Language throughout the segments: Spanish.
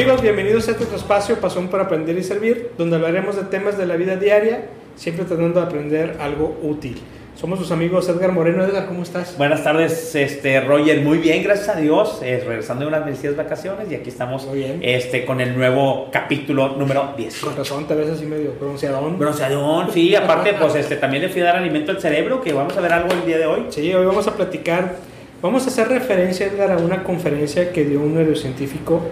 Amigos, bienvenidos a este espacio, Pasión por Aprender y Servir, donde hablaremos de temas de la vida diaria, siempre tratando de aprender algo útil. Somos sus amigos Edgar Moreno. Edgar, ¿cómo estás? Buenas tardes, este, Roger. Muy bien, gracias a Dios. Eh, regresando de unas merecidas vacaciones y aquí estamos Este, con el nuevo capítulo número 10. Con razón, te ves así medio bronceadón. Bronceadón, sí. Aparte, pues este, también le fui a dar alimento al cerebro, que vamos a ver algo el día de hoy. Sí, hoy vamos a platicar, vamos a hacer referencia, Edgar, a una conferencia que dio un neurocientífico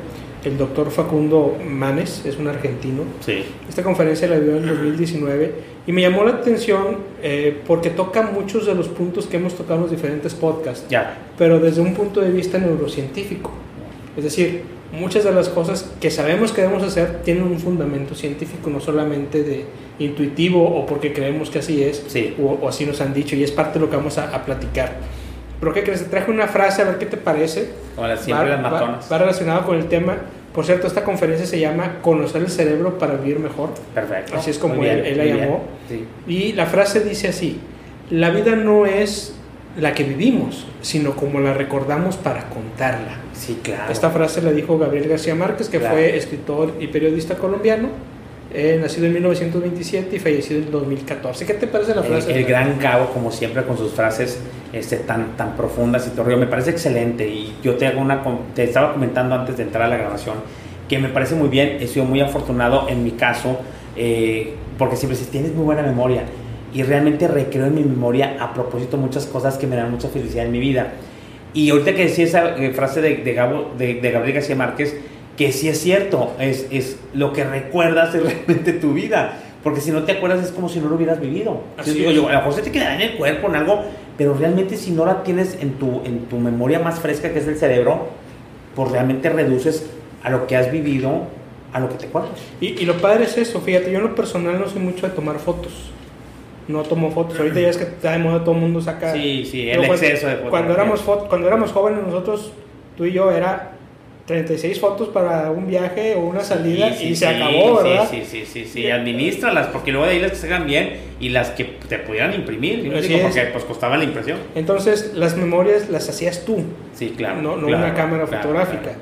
el doctor Facundo Manes, es un argentino. Sí. Esta conferencia la dio en 2019 y me llamó la atención eh, porque toca muchos de los puntos que hemos tocado en los diferentes podcasts, ya. pero desde un punto de vista neurocientífico. Es decir, muchas de las cosas que sabemos que debemos hacer tienen un fundamento científico, no solamente de intuitivo o porque creemos que así es, sí. o, así nos han dicho, y es parte de lo que vamos a, a platicar. ¿Pero qué crees? Traje una frase, a ver qué te parece. Como siempre va, matonas. Va, relacionado con el tema. Por cierto, esta conferencia se llama Conocer el cerebro para vivir mejor. Perfecto. Así es como él, la llamó. Sí. Y la frase dice así, la vida no es la que vivimos, sino como la recordamos para contarla. Sí, claro. Esta frase la dijo Gabriel García Márquez, que fue escritor y periodista colombiano eh, nacido en 1927 y fallecido en 2014. ¿Qué te parece la frase? El, gran cabo, como siempre, con sus frases este, tan, tan profundas y todo, me parece excelente. Y yo te hago una, te estaba comentando antes de entrar a la grabación que me parece muy bien. He sido muy afortunado en mi caso, eh, porque siempre dices, tienes muy buena memoria. Y realmente recreo en mi memoria a propósito muchas cosas que me dan mucha felicidad en mi vida. Y ahorita que decía esa eh, frase de, de, Gabo, de, de Gabriel García Márquez, que sí es cierto, es, es lo que recuerdas es realmente tu vida. Porque si no te acuerdas es como si no lo hubieras vivido. Así digo yo, a lo mejor se te quedará en el cuerpo, en algo, pero realmente si no la tienes en tu, en tu memoria más fresca, que es el cerebro, pues realmente reduces a lo que has vivido, a lo que te acuerdas. Y, y lo padre es eso, fíjate, yo en lo personal no soy mucho de tomar fotos. No tomo fotos. Ahorita ya es que está de moda, todo el mundo saca. Sí, sí, el exceso de fotos. Cuando éramos, cuando éramos jóvenes, nosotros, tú y yo, era 36 fotos para un viaje o una salida y se acabó, ¿verdad? Sí, sí, sí, sí, administralas, porque luego de ahí las que se hagan bien y las que te pudieran imprimir, ¿no? porque pues costaba la impresión. Entonces, las memorias las hacías tú. Sí, claro. No, no una cámara fotográfica.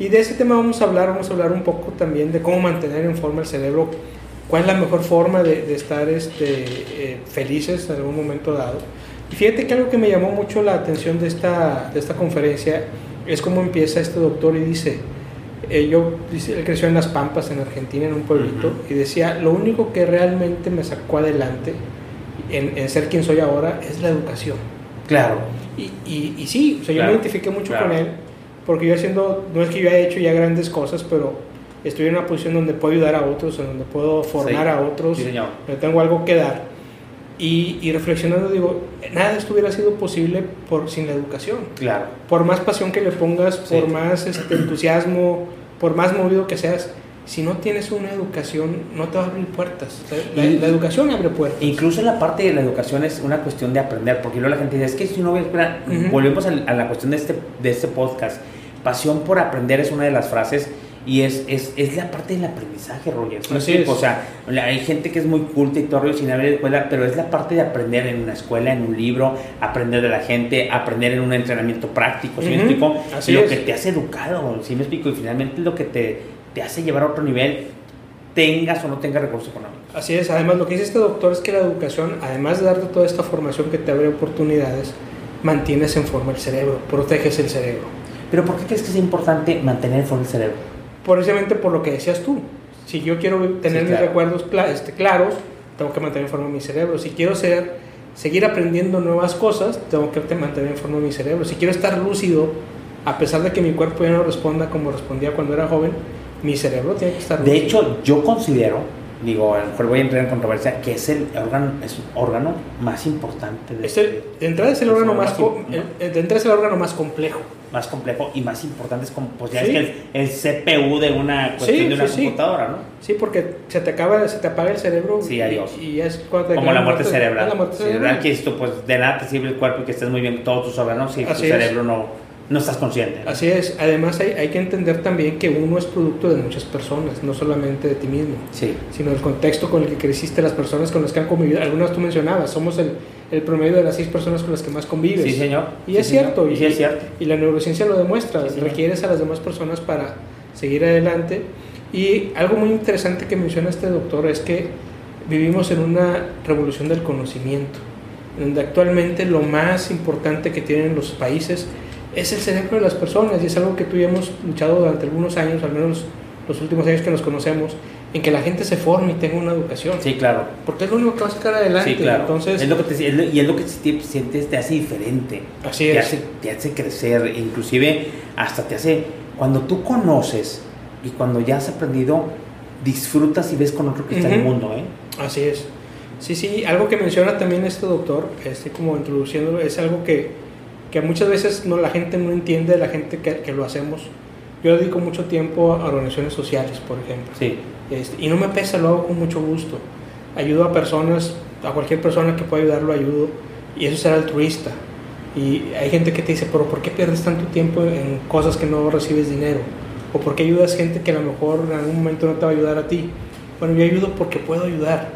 Y de ese tema vamos a hablar, vamos a hablar un poco también de cómo mantener en forma el cerebro, cuál es la mejor forma de, estar este, eh, felices en algún momento dado. Y fíjate que algo que me llamó mucho la atención de esta, de esta conferencia es como empieza este doctor y dice, eh, yo, dice, él creció en Las Pampas, en Argentina, en un pueblito, y decía, lo único que realmente me sacó adelante en, ser quien soy ahora es la educación. Claro. Y, y, y sí, o sea, yo me identifiqué mucho con él, porque yo haciendo, no es que yo haya hecho ya grandes cosas, pero estoy en una posición donde puedo ayudar a otros, en donde puedo formar a otros, sí, donde tengo algo que dar. Y, reflexionando digo, nada de esto hubiera sido posible por, sin la educación. Claro. Por más pasión que le pongas, por más este, entusiasmo, por más movido que seas, si no tienes una educación, no te va a abrir puertas. La, educación abre puertas. Incluso la parte de la educación es una cuestión de aprender, porque luego la gente dice, es que si no voy a esperar, volvemos a, la cuestión de este, de este podcast, pasión por aprender es una de las frases y es, es, es la parte del aprendizaje, Roger. O sea, hay gente que es muy culta y todo sin haber escuela, pero es la parte de aprender en una escuela, en un libro, aprender de la gente, aprender en un entrenamiento práctico, ¿sí me explico? lo que te hace educado, ¿sí me explico? Y finalmente lo que te, te hace llevar a otro nivel, tengas o no tengas recursos económicos. Así es, además lo que dice este doctor es que la educación, además de darte toda esta formación que te abre oportunidades, mantienes en forma el cerebro, proteges el cerebro. Pero ¿por qué crees que es importante mantener en forma el cerebro? Precisamente por lo que decías tú. Si yo quiero tener mis recuerdos este, claros, tengo que mantener en forma mi cerebro. Si quiero ser, seguir aprendiendo nuevas cosas, tengo que mantener en forma mi cerebro. Si quiero estar lúcido, a pesar de que mi cuerpo ya no responda como respondía cuando era joven, mi cerebro tiene que estar lúcido. De hecho, yo considero, digo, a lo mejor voy a entrar en controversia, que es el órgano, es un órgano más importante. De, el, de entrada es el órgano más, de entrada es el órgano más complejo más complejo y más importante es como, pues ya es que el, CPU de una cuestión de una computadora, ¿no? Sí, porque se te acaba, se te apaga el cerebro. Sí, adiós. Y, es cuando como la muerte, cerebral. La muerte cerebral. que esto, pues de nada te sirve el cuerpo y que estés muy bien todos tus órganos si tu cerebro no, no estás consciente. Así es. Además hay, hay, que entender también que uno es producto de muchas personas, no solamente de ti mismo. Sí. Sino del contexto con el que creciste, las personas con las que han convivido. Algunas tú mencionabas, somos el el promedio de las seis personas con las que más convives. Sí, señor. Y es cierto. Y, es cierto. Y la neurociencia lo demuestra. requieres a las demás personas para seguir adelante. Y algo muy interesante que menciona este doctor es que vivimos en una revolución del conocimiento, donde actualmente lo más importante que tienen los países es el cerebro de las personas y es algo que tú y hemos luchado durante algunos años, al menos los últimos años que nos conocemos, en que la gente se forme y tenga una educación. Sí, claro. Porque es lo único que va a sacar adelante. Sí, claro. Entonces, es lo que te, y es lo que te sientes, te hace diferente. Así te es. Hace, te hace crecer, inclusive hasta te hace, cuando tú conoces y cuando ya has aprendido, disfrutas y ves con otro que está en el mundo, ¿eh? Así es. Sí, sí, algo que menciona también este doctor, este como introduciéndolo, es algo que, que muchas veces no, la gente no entiende, la gente que, que lo hacemos. Yo dedico mucho tiempo a organizaciones sociales, por ejemplo. Sí. Este, y no me pesa, lo hago con mucho gusto. Ayudo a personas, a cualquier persona que pueda ayudar, lo ayudo. Y eso es ser altruista. Y hay gente que te dice, pero ¿por qué pierdes tanto tiempo en cosas que no recibes dinero? ¿O por qué ayudas gente que a lo mejor en algún momento no te va a ayudar a ti? Bueno, yo ayudo porque puedo ayudar.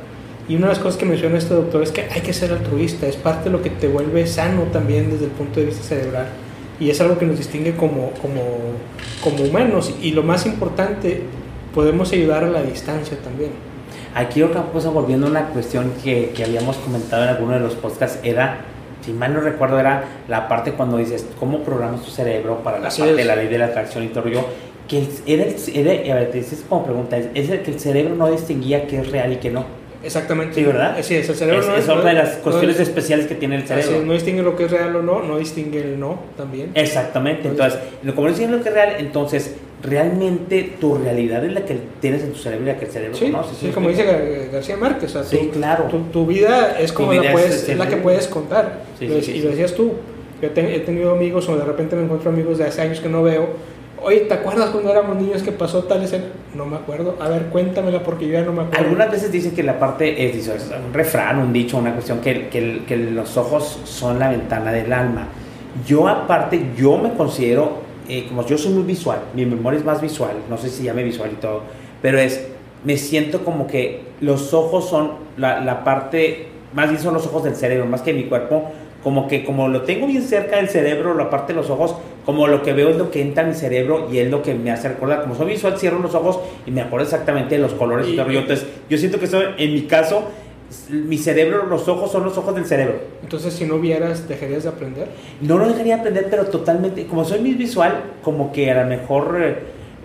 Y una de las cosas que menciona este doctor es que hay que ser altruista, es parte de lo que te vuelve sano también desde el punto de vista cerebral. Y es algo que nos distingue como, como, como humanos. Y lo más importante, podemos ayudar a la distancia también. Aquí otra cosa, volviendo a una cuestión que, que habíamos comentado en alguno de los podcasts, era, si mal no recuerdo, era la parte cuando dices, ¿cómo programas tu cerebro para la Así parte es. de la ley de la atracción y todo yo? Que era, era, a ver, te dices como pregunta, es, es el que el cerebro no distinguía qué es real y qué no. Exactamente. Sí, ¿verdad? Así es, el cerebro es, no es no otra de las no cuestiones es- especiales que tiene el es, cerebro. no distingue lo que es real o no, no distingue el no también. Exactamente, entonces, lo- como no diciendo lo que es real, entonces, realmente tu realidad es la que tienes en tu cerebro y la que el cerebro Sí, conoce. sí, como dice Gar- García Márquez, o sea, Sí, tu, claro. tu, tu vida es como Tu la, vida puedes, es- es la que puedes contar. Sí, Lo sí, sí, y sí. lo decías tú, yo te- he tenido amigos o de repente me encuentro amigos de hace años que no veo. Oye, ¿te acuerdas cuando éramos niños que pasó tal escena? No me acuerdo. A ver, cuéntamela porque yo ya no me acuerdo. Algunas veces dicen que la parte es, es un refrán, un dicho, una cuestión, que, que, que los ojos son la ventana del alma. Yo aparte, yo me considero, eh, como yo soy muy visual, mi memoria es más visual, no sé si llame visual y todo, pero es, me siento como que los ojos son la, la parte, más bien son los ojos del cerebro, más que mi cuerpo, como que como lo tengo bien cerca del cerebro, la parte de los ojos, como lo que veo es lo que entra en mi cerebro y es lo que me hace recordar. Como soy visual, cierro los ojos y me acuerdo exactamente de los colores y, Y- todo. Entonces, yo siento que eso, en mi caso, mi cerebro, los ojos son los ojos del cerebro. Entonces, si no vieras, ¿dejarías de aprender? No lo dejaría aprender, pero totalmente, como soy muy visual, como que a lo mejor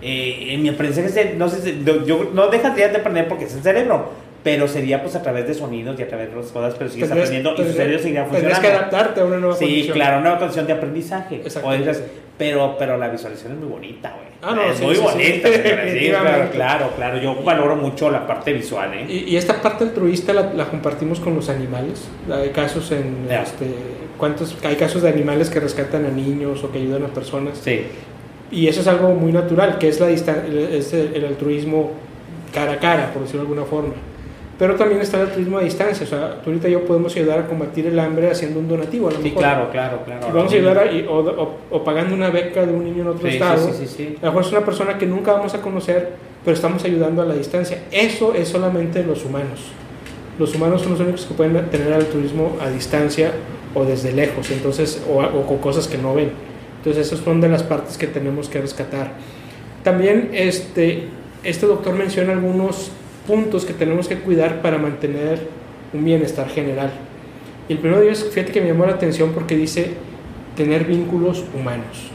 eh, en mi aprendizaje, no sé, yo no dejaría de aprender porque es el cerebro, pero sería pues a través de sonidos y a través de las cosas, pero sigues Tendrías- aprendiendo y tendrías- cerebro seguirá funcionando. que adaptarte a una nueva Sí, condición. claro, una condición de aprendizaje. O dices, pero, pero la visualización es muy bonita, güey. Ah, no, es sí, muy sí, sí. bonita, sí, claro, claro, claro. Yo valoro mucho la parte visual, ¿eh? Y, y esta parte altruista la, la compartimos con los animales. Hay casos en este, ¿cuántos? hay casos de animales que rescatan a niños o que ayudan a personas. Sí, Y eso es algo muy natural, que es, la es el altruismo cara a cara, por decirlo de alguna forma. Pero también está el altruismo a distancia. O sea, tú ahorita yo podemos ayudar a combatir el hambre haciendo un donativo. A lo sí, mejor. claro, claro, claro. Y vamos a ayudar a- y- o, o- o pagando una beca de un niño en otro Sí, estado. sí. A lo mejor es una persona que nunca vamos a conocer, pero estamos ayudando a la distancia. Eso es solamente los humanos. Los humanos son los únicos que pueden tener altruismo a distancia o desde lejos, entonces, o, o con cosas que no ven. Entonces, esas son de las partes que tenemos que rescatar. También este, este doctor menciona algunos puntos que tenemos que cuidar para mantener un bienestar general. Y el primero de ellos, fíjate que me llamó la atención porque dice tener vínculos humanos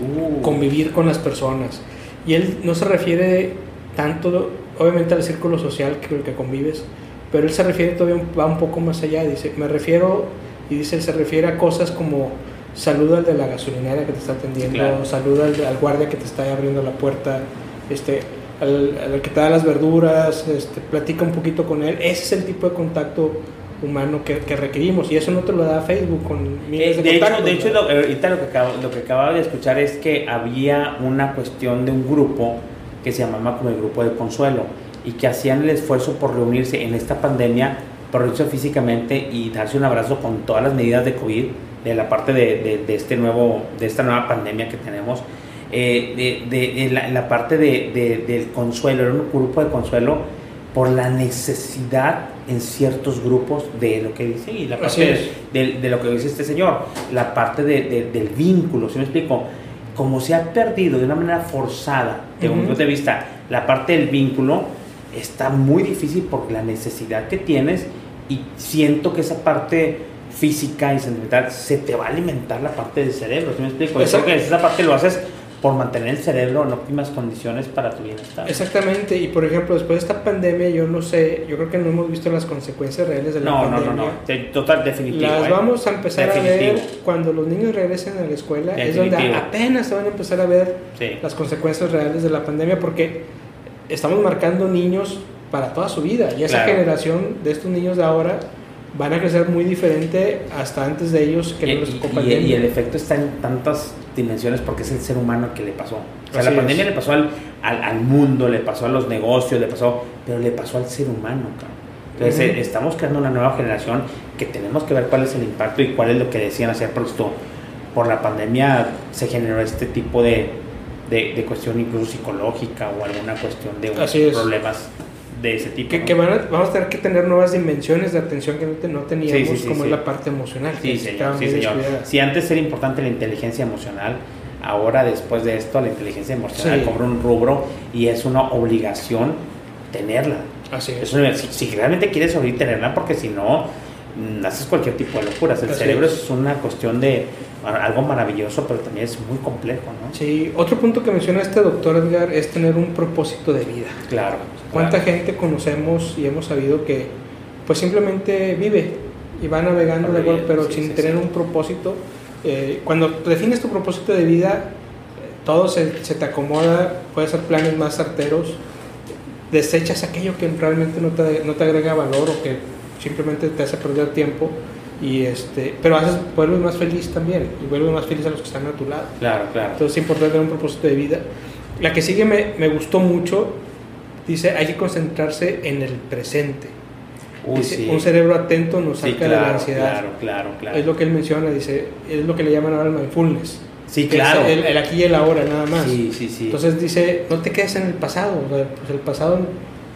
Uh, convivir con las personas. Y él no se refiere tanto, obviamente, al círculo social que el que convives, pero él se refiere todavía, va un poco más allá. Dice, me refiero, y dice, él se refiere a cosas como saluda al de la gasolinera que te está atendiendo, Claro. saluda al, al guardia que te está abriendo la puerta, este, al, al que te da las verduras, este, platica un poquito con él. Ese es el tipo de contacto humano que, que requerimos y eso no te lo da Facebook con miles Eh, de, de, hecho, contactos, de hecho lo, ahorita lo que, acabo, lo que acababa de escuchar es que había una cuestión de un grupo que se llamaba como el grupo de consuelo y que hacían el esfuerzo por reunirse en esta pandemia, por reunirse físicamente y darse un abrazo con todas las medidas de COVID, de la parte de, de- de este nuevo, de esta nueva pandemia que tenemos. Eh, de, de- en la, la parte de, de- del consuelo, era un grupo de consuelo por la necesidad en ciertos grupos de lo que dice y la parte de, de lo que dice este señor, la parte de- de- del vínculo, ¿sí me explico? como se ha perdido de una manera forzada, de un punto de vista, la parte del vínculo, está muy difícil por la necesidad que tienes y siento que esa parte física y sentimental se te va a alimentar la parte del cerebro, ¿sí me explico? Eso que esa parte lo haces por mantener el cerebro en óptimas condiciones para tu bienestar. Exactamente, y por ejemplo, después de esta pandemia, yo no sé, yo creo que no hemos visto las consecuencias reales de la pandemia. No, no, no, total, definitivo. Las ¿eh? vamos a empezar a ver cuando los niños regresen a la escuela, es donde apenas se van a empezar a ver las consecuencias reales de la pandemia, porque estamos marcando niños para toda su vida, y esa generación de estos niños de ahora van a crecer muy diferente hasta antes de ellos que y, los y, y, el efecto está en tantas dimensiones porque es el ser humano que le pasó. O sea, la pandemia le pasó al, al, mundo, le pasó a los negocios, le pasó, pero le pasó al ser humano, Entonces, eh, estamos creando una nueva generación que tenemos que ver cuál es el impacto y cuál es lo que decían hacer, por esto, por la pandemia se generó este tipo de, de, de cuestión incluso psicológica o alguna cuestión de problemas de ese tipo. Que, vamos a tener que tener nuevas dimensiones de atención que no, teníamos, como es la parte emocional. Sí, señor, Si antes era importante la inteligencia emocional, ahora después de esto la inteligencia emocional cobra un rubro y es una obligación tenerla. Así es. si, realmente quieres oír tenerla, porque si no, mm, haces cualquier tipo de locuras. El cerebro es. una cuestión de algo maravilloso, pero también es muy complejo, ¿no? Sí, otro punto que menciona este doctor Edgar es tener un propósito de vida. Claro. ¿Cuánta gente conocemos y hemos sabido que pues simplemente vive y va navegando de golpe, pero sin tener un propósito? Eh, cuando defines tu propósito de vida, todo se, se, te acomoda, puedes hacer planes más certeros, desechas aquello que realmente no te, no te agrega valor o que simplemente te hace perder tiempo y este pero haces vuelves más feliz también y vuelves más feliz a los que están a tu lado claro claro entonces es importante tener un propósito de vida la que sigue me, me gustó mucho dice hay que concentrarse en el presente dice, un cerebro atento nos saca de la ansiedad claro claro claro es lo que él menciona dice es lo que le llaman ahora el mindfulness Sí, claro. El, el, aquí y el ahora, nada más. Sí, sí, sí. Entonces dice, no te quedes en el pasado. pues el pasado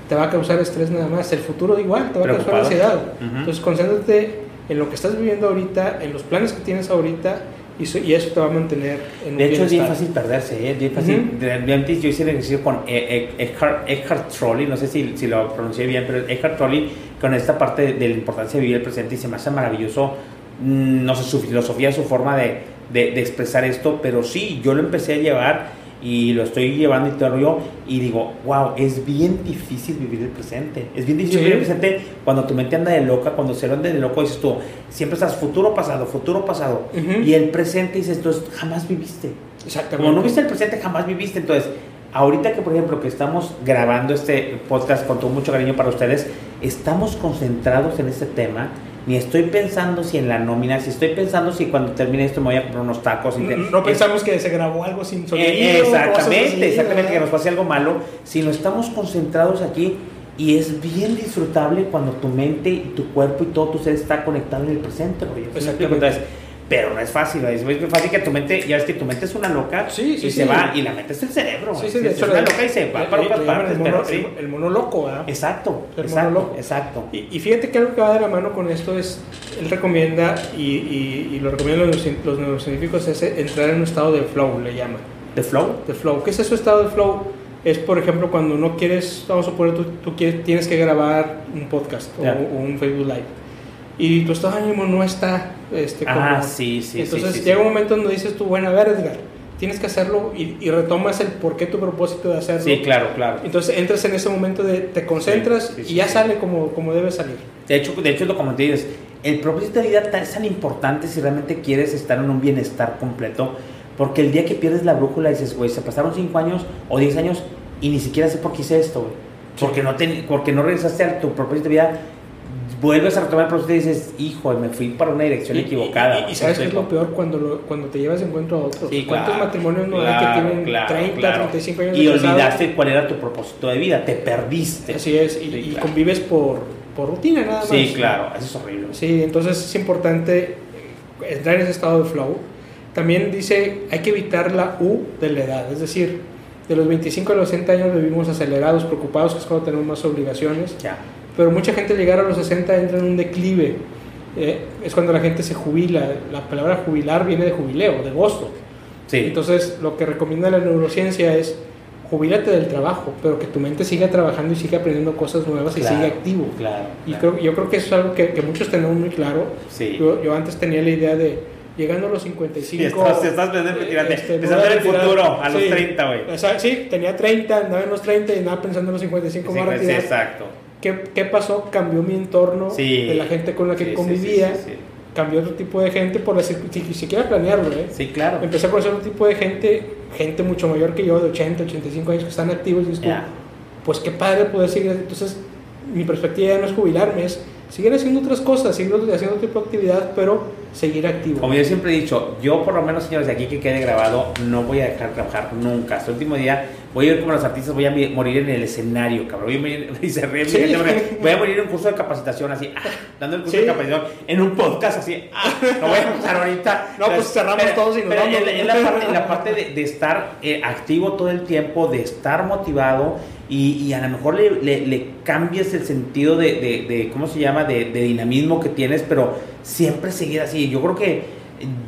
te va a causar estrés nada más. El futuro igual, te va a causar ansiedad. Entonces concéntrate en lo que estás viviendo ahorita, en los planes que tienes ahorita, y eso, y eso te va a mantener en De hecho, es bien fácil perderse, ¿eh? es bien fácil. Realmente yo hice el ejercicio con e, e, Eckhart, Eckhart Trolley, no sé si, si, lo pronuncié bien, pero Eckhart Trolley, con esta parte de, la importancia de vivir el presente, y se me hace maravilloso, mm, no sé, su filosofía, su forma de, de, de expresar esto, pero sí, yo lo empecé a llevar y lo estoy llevando y todo yo y digo, wow, es bien difícil vivir el presente. Es bien difícil vivir el presente cuando tu mente anda de loca, cuando se anda de loco, dices tú, siempre estás futuro, pasado, futuro, pasado. Y el presente dices tú, jamás viviste. Exactamente. Como no viste el presente, jamás viviste. Entonces, ahorita que por ejemplo que estamos grabando este podcast con todo mucho cariño para ustedes, estamos concentrados en este tema ni estoy pensando si en la nómina, si estoy pensando si cuando termine esto me voy a comprar unos tacos. no, pensamos que se grabó algo sin sonido. Eh, exactamente, exactamente, que nos pase algo malo, sino estamos concentrados aquí y es bien disfrutable cuando tu mente y tu cuerpo y todo tu ser está conectado en el presente. Entonces, pero no es fácil, es muy fácil que tu mente, ya ves que tu mente es una loca sí, sí, y se va, y la mente es el cerebro, sí, sí, es una loca y se va para otras partes. El mono, el, mono loco, ¿verdad? Exacto, el exacto, mono loco. exacto. Y, fíjate que algo que va de la mano con esto es, él recomienda, y, y, y lo recomiendan los, los neurocientíficos, es entrar en un estado de flow, le llaman. ¿De flow? De flow. ¿Qué es eso estado de flow? Es, por ejemplo, cuando no quieres, vamos a suponer, tú, tú quieres, tienes que grabar un podcast o, o un Facebook Live y tu estado de ánimo no está este, como... Ah, sí, sí. Entonces llega un momento donde dices tú, bueno, a ver, Edgar, tienes que hacerlo y, retomas el por qué tu propósito de hacerlo. Sí, claro, claro. Entonces entras en ese momento de te concentras y ya sale como, como debe salir. De hecho, de hecho, lo como te dices, el propósito de vida es tan importante si realmente quieres estar en un bienestar completo, porque el día que pierdes la brújula dices, güey, se pasaron 5 años o 10 años y ni siquiera sé por qué hice esto, güey. Porque, no te, porque no regresaste a tu propósito de vida vuelves a retomar el proceso y dices, hijo, me fui para una dirección equivocada. Y, sabes qué es lo peor cuando, cuando te llevas de encuentro a otros. ¿Cuántos matrimonios no hay que tienen 30, 35 años y de Y olvidaste cuál era tu propósito de vida, te perdiste. Así es, y, convives por, por, rutina nada más. Sí, claro, eso es horrible. Sí, entonces es importante entrar en ese estado de flow. También dice, hay que evitar la U de la edad, es decir, de los 25 a los 60 años vivimos acelerados, preocupados, que es cuando tenemos más obligaciones. Ya pero mucha gente llegar a los 60 entra en un declive. Eh, es cuando la gente se jubila. La palabra jubilar viene de jubileo, de gozo. Sí. Entonces, lo que recomienda la neurociencia es jubílate del trabajo, pero que tu mente siga trabajando y siga aprendiendo cosas nuevas y Claro, siga activo. Claro. Y claro. creo, yo creo que eso es algo que, que muchos tenemos muy claro. Sí. Yo, yo antes tenía la idea de, llegando a los 55... Y estás, estás pensando, eh, este, pensando en el futuro, a los Sí. 30, güey. Sí, tenía 30, andaba en los 30 y andaba pensando en los 55 Sí, me voy a sí, exacto. ¿Qué, ¿Qué pasó? Cambió mi entorno Sí. de la gente con la que Sí, convivía, sí, cambió otro tipo de gente por la si, si quiera planearlo, ¿eh? Sí, claro. Empecé a conocer otro tipo de gente, gente mucho mayor que yo, de 80, 85 años, que están activos y tú, Ya. pues qué padre poder seguir. Entonces, mi perspectiva ya no es jubilarme, es seguir haciendo otras cosas, seguir haciendo otro tipo de actividad, pero seguir activo. Como yo siempre he dicho, yo por lo menos, señores, de aquí que quede grabado, no voy a dejar de trabajar nunca. Hasta el último día voy a ir como los artistas, voy a morir en el escenario, cabrón. Voy a morir, y se ríe Sí. voy a morir en un curso de capacitación, así, ah, dando el curso Sí. de capacitación, en un podcast, así, ah, lo voy a empezar ahorita. No, pues cerramos todos y nos pero vamos. En, la- en la parte, en la parte de, de estar eh, activo todo el tiempo, de estar motivado y, y a lo mejor le, le- le cambies el sentido de, de- de, ¿cómo se llama?, de, de dinamismo que tienes, pero siempre seguir así. Yo creo que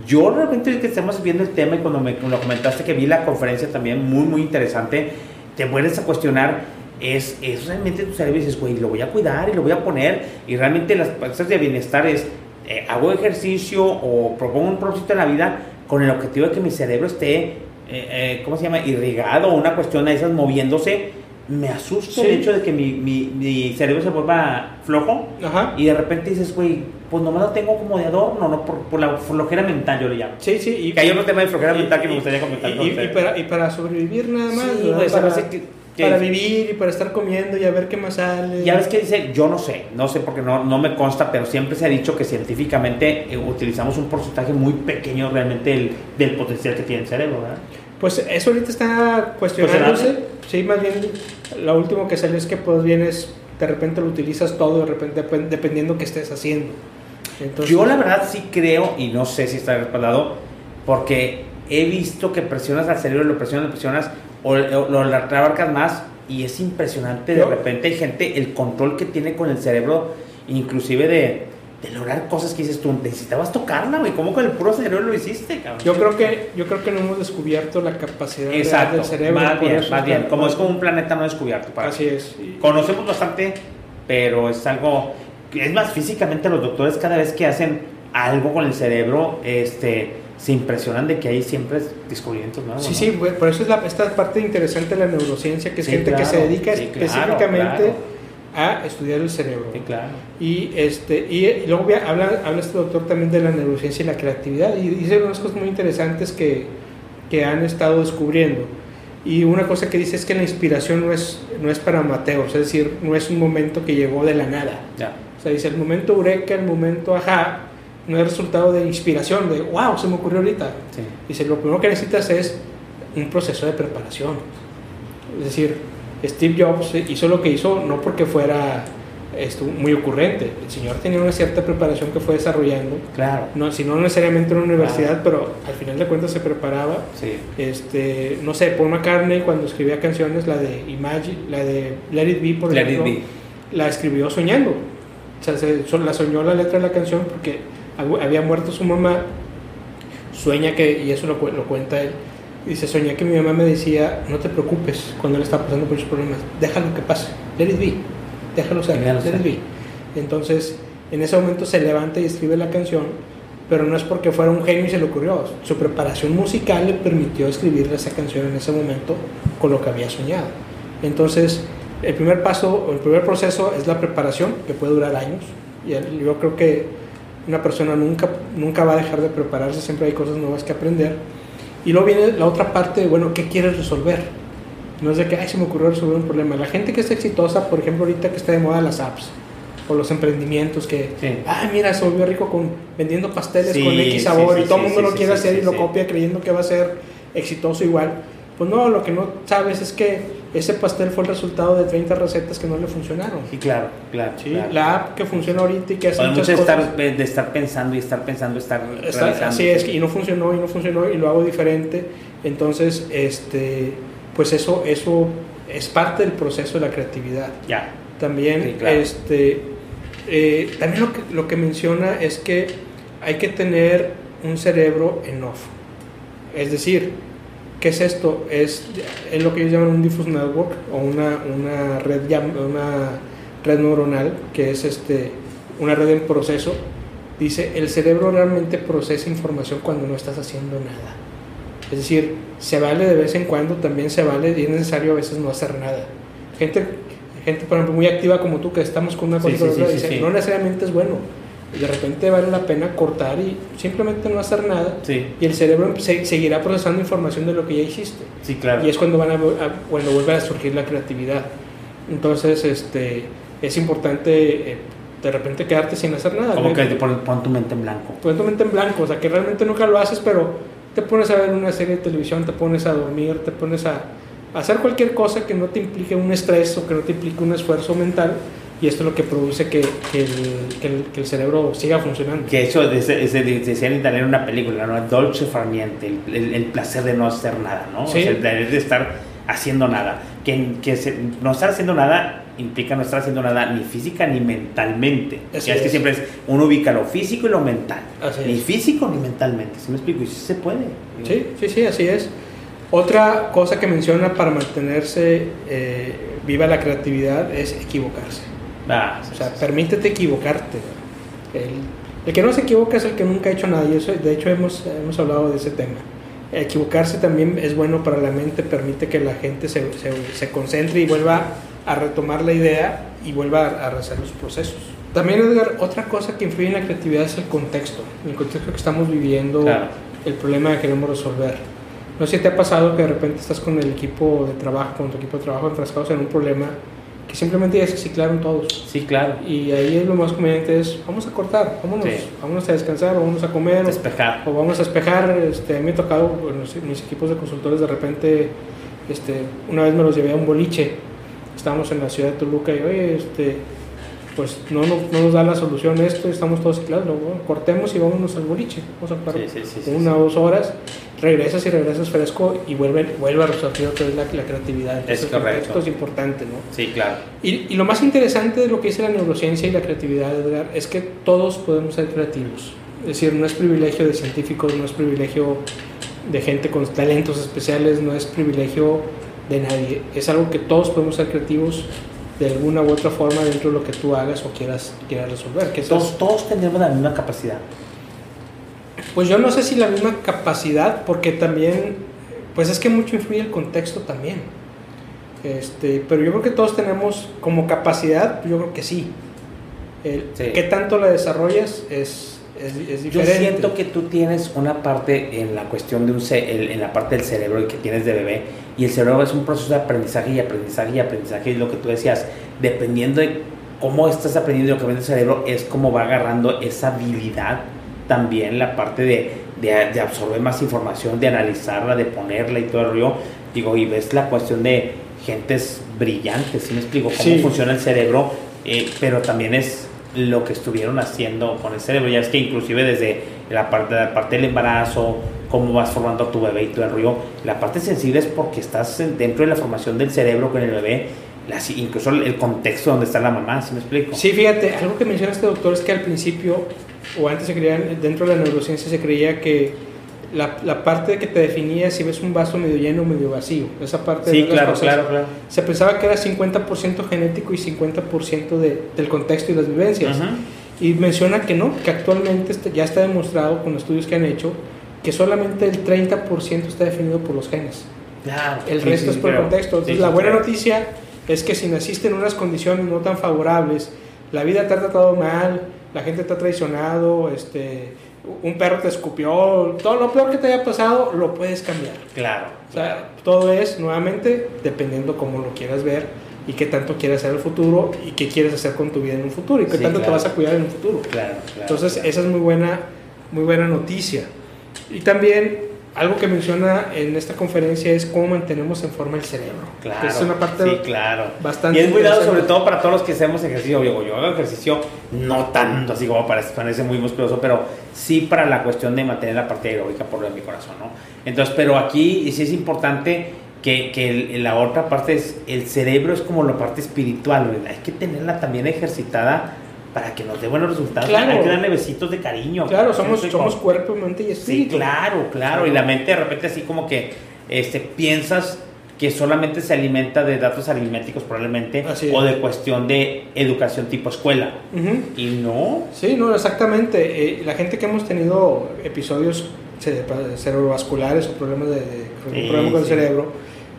yo realmente que estamos viendo el tema y cuando me lo comentaste que vi la conferencia también muy, muy interesante, te vuelves a cuestionar, es, es realmente tu cerebro y dices, güey, lo voy a cuidar y lo voy a poner y realmente las cosas de bienestar es, eh, hago ejercicio o propongo un propósito en la vida con el objetivo de que mi cerebro esté, eh, eh, ¿cómo se llama?, irrigado, una cuestión de esas moviéndose. Me asusta Sí. el hecho de que mi, mi, mi cerebro se vuelva flojo Ajá. y de repente dices, güey, pues nomás lo tengo como de adorno, ¿no? Por, por la flojera mental, yo le llamo. Sí, sí. Y, Que hay otro tema de flojera y- mental que me gustaría comentar y, para, y para sobrevivir nada más, Sí, me para, que- para vivir y para estar comiendo y a ver qué más sale. Ya ves que dice, yo no sé, no sé porque no, no me consta, pero siempre se ha dicho que científicamente eh, utilizamos un porcentaje muy pequeño realmente del, del potencial que tiene el cerebro, ¿verdad? Pues eso ahorita está cuestionándose. Sí, más bien lo último que sale es que pues bien es de repente lo utilizas todo, de repente dep- dependiendo qué estés haciendo. Entonces, Yo la verdad sí creo, y no sé si está respaldado, porque he visto que presionas al cerebro, lo presionas, lo presionas, o, o lo abarcas más, y es impresionante. De Yo- repente hay gente, el control que tiene con el cerebro, inclusive de, de lograr cosas que dices tú, necesitabas tocarla, güey, ¿cómo con el puro cerebro lo hiciste, cabrón? yo creo que yo creo que no hemos descubierto la capacidad Exacto, del cerebro. más bien, más bien, como es como un planeta no descubierto. Para Así es. Y- Conocemos bastante, pero es algo, es más, físicamente los doctores cada vez que hacen algo con el cerebro, este, se impresionan de que hay siempre descubrimientos nuevos. Sí, ¿no? sí, güey, por eso es la, esta parte interesante de la neurociencia, que es Sí, gente que se dedica sí, claro, específicamente a estudiar el cerebro. Sí, claro. Y, este, y, y luego habla, habla este doctor también de la neurociencia y la creatividad y dice unas cosas muy interesantes que, que han estado descubriendo. Y una cosa que dice es que la inspiración no es, no es para amateurs, es decir, no es un momento que llegó de la nada. Ya. O sea, dice el momento eureka, el momento ajá, no es resultado de inspiración, de wow, se me ocurrió ahorita. Sí. Dice, lo primero que necesitas es un proceso de preparación. Es decir, Steve Jobs hizo lo que hizo no porque fuera esto, muy ocurrente. El señor tenía una cierta preparación que fue desarrollando, Claro. no, si no necesariamente en una universidad, pero al final de cuentas se preparaba. Sí. Este, no sé, Paul McCartney cuando escribía canciones, la de Imagine, la de Let It Be, por Let ejemplo, la escribió soñando. O sea, se, so- la soñó la letra de la canción porque hab- había muerto su mamá. Sueña que, y eso lo, lo cuenta él, dice, soñé que mi mamá me decía, no te preocupes cuando él está pasando por esos problemas, déjalo que pase, let it be, déjalo ser, let it be. Entonces, en ese momento se levanta y escribe la canción, pero no es porque fuera un genio y se le ocurrió, su preparación musical le permitió escribir esa canción en ese momento con lo que había soñado. Entonces, el primer paso, o el primer proceso es la preparación, que puede durar años. Y yo creo que una persona nunca, nunca va a dejar de prepararse, siempre hay cosas nuevas que aprender. Y luego viene la otra parte de, bueno, ¿qué quieres resolver? No es de que, ay, se me ocurrió resolver un problema. La gente que es exitosa, por ejemplo, ahorita que está de moda las apps, o los emprendimientos que, Sí. ah, mira, se volvió rico con, vendiendo pasteles Sí, con X sabor sí, y todo el mundo lo quiere hacer y lo copia creyendo que va a ser exitoso igual. Pues no, lo que no sabes es que ese pastel fue el resultado de 30 recetas que no le funcionaron. Sí, claro, claro. Sí, claro. La app que funciona ahorita y que hace muchas cosas. estar, de estar pensando y estar pensando, estar Está- realizando. así es, y no funcionó, y no funcionó, y lo hago diferente. Entonces, este, pues eso, eso es parte del proceso de la creatividad. Ya. También, Sí, claro. este, eh, también lo que, lo que menciona es que hay que tener un cerebro en off. Es decir, ¿qué es esto? Es, es lo que ellos llaman un diffuse network o una, una, red, una red neuronal, que es este, una red en proceso. Dice, el cerebro realmente procesa información cuando no estás haciendo nada. Es decir, se vale de vez en cuando, también se vale y es necesario a veces no hacer nada. Gente, gente por ejemplo, muy activa como tú, que estamos con una cosa dice, no necesariamente es bueno. De repente vale la pena cortar y simplemente no hacer nada. Y el cerebro seguirá procesando información de lo que ya hiciste. Sí, claro. Y es cuando, van a, cuando vuelve a surgir la creatividad. Entonces, este, es importante... Eh, de repente quedarte sin hacer nada. Como que pon, pon tu mente en blanco. Pon tu mente en blanco, o sea, que realmente nunca lo haces, pero te pones a ver una serie de televisión, te pones a dormir, te pones a, hacer cualquier cosa que no te implique un estrés o que no te implique un esfuerzo mental y esto es lo que produce que, que, el, que el, cerebro siga funcionando. Que eso decía en italiano una película, ¿no? Dolce farniente, el, el, placer de no hacer nada, ¿no? ¿Sí? el placer de estar haciendo nada. Que, que no estar haciendo nada implica no estar haciendo nada ni física ni mentalmente. es que siempre es, uno ubica lo físico y lo mental. ni físico ni mentalmente. ¿Sí me explico? Y sí se puede. Sí, sí, sí, así es. Otra cosa que menciona para mantenerse eh, viva la creatividad es equivocarse. Ah, o sea, permítete equivocarte. El, que no se equivoca es el que nunca ha hecho nada. Y eso, de hecho, hemos, hemos hablado de ese tema. Equivocarse también es bueno para la mente, permite que la gente se, se, se concentre y vuelva a retomar la idea y vuelva a, a rehacer los procesos. También, Edgar, otra cosa que influye en la creatividad es el contexto, el contexto que estamos viviendo, el problema que queremos resolver. No sé si te ha pasado que de repente estás con el equipo de trabajo, con tu equipo de trabajo enfrascados en un problema que simplemente ya se ciclaron todos. Sí, claro. Y ahí es lo más conveniente es, vamos a cortar, vámonos, vámonos a descansar, o vamos a comer. Despejar. O, vamos a despejar. Este, a mí me ha tocado, mis equipos de consultores de repente, este, una vez me los llevé a un boliche estamos en la ciudad de Toluca y, oye, este, pues no, no, no nos da la solución esto, estamos todos claro, cortemos y vámonos al boliche, vamos a parar una o dos horas, regresas y regresas fresco y vuelve, vuelve a resurgir otra vez la, la creatividad. es correcto. Esto es importante, ¿no? Sí, claro. Y, y, lo más interesante de lo que dice la neurociencia y la creatividad, Edgar, es que todos podemos ser creativos. Es decir, no es privilegio de científicos, no es privilegio de gente con talentos especiales, no es privilegio de nadie. Es algo que todos podemos ser creativos de alguna u otra forma dentro de lo que tú hagas o quieras, quieras resolver. Que todos, todos tenemos la misma capacidad. Pues yo no sé si la misma capacidad, porque también, pues es que mucho influye el contexto también. Este, pero yo creo que todos tenemos como capacidad, yo creo que sí. El, ¿Qué tanto la desarrollas? Es, yo siento que tú tienes una parte en la cuestión de un en la parte del cerebro que tienes de bebé y el cerebro es un proceso de aprendizaje y aprendizaje y aprendizaje y lo que tú decías, dependiendo de cómo estás aprendiendo lo que ves el cerebro es como va agarrando esa habilidad también la parte de, de, absorber más información, de analizarla, de ponerla y todo el río. Digo, y ves la cuestión de gentes brillantes, ¿sí me explico? Cómo funciona el cerebro, eh, pero también es lo que estuvieron haciendo con el cerebro. Ya es que inclusive desde la parte, la parte del embarazo, cómo vas formando a tu bebé y tu río, la parte sensible es porque estás dentro de la formación del cerebro con el bebé, incluso el contexto donde está la mamá, ¿sí me explico? Sí, fíjate, algo que menciona este doctor es que al principio, o antes se creía, dentro de la neurociencia se creía que la, la, parte que te definía si ves un vaso medio lleno o medio vacío. Esa parte sí, claro, claro, claro. Se pensaba que era 50% genético y 50% de, del contexto y las vivencias. Y menciona que no, que actualmente este, ya está demostrado con estudios que han hecho que solamente el 30% está definido por los genes. el resto es por el contexto. Entonces, la buena noticia es que si naciste en unas condiciones no tan favorables, la vida te ha tratado mal, la gente te ha traicionado, este un perro te escupió, todo lo peor que te haya pasado lo puedes cambiar. Claro. O sea, todo es nuevamente dependiendo cómo lo quieras ver y qué tanto quieres hacer el futuro y qué quieres hacer con tu vida en un futuro y qué tanto te vas a cuidar en un futuro. Claro, Entonces, esa es muy buena, muy buena noticia. Y también algo que menciona en esta conferencia es cómo mantenemos en forma el cerebro. Claro. Es una parte sí, claro. bastante. Y es muy dado sobre todo para todos los que hacemos ejercicio. Yo, yo hago ejercicio no tanto así como parece, parece muy musculoso, pero sí para la cuestión de mantener la parte aeróbica por lo de mi corazón, ¿no? Entonces, pero aquí sí es importante que, que la otra parte es el cerebro es como la parte espiritual, Hay que tenerla también ejercitada para que nos dé buenos resultados. Claro. Hay que darle besitos de cariño. Claro, somos, somos con- cuerpo, mente y Sí, espíritu. claro, claro. Y la mente de repente así como que este, piensas que solamente se alimenta de datos aritméticos probablemente o de cuestión de educación tipo escuela. Y no. Sí, no, exactamente. Eh, la gente que hemos tenido episodios ce- cerebrovasculares o problemas de, Sí, problemas con sí. el cerebro,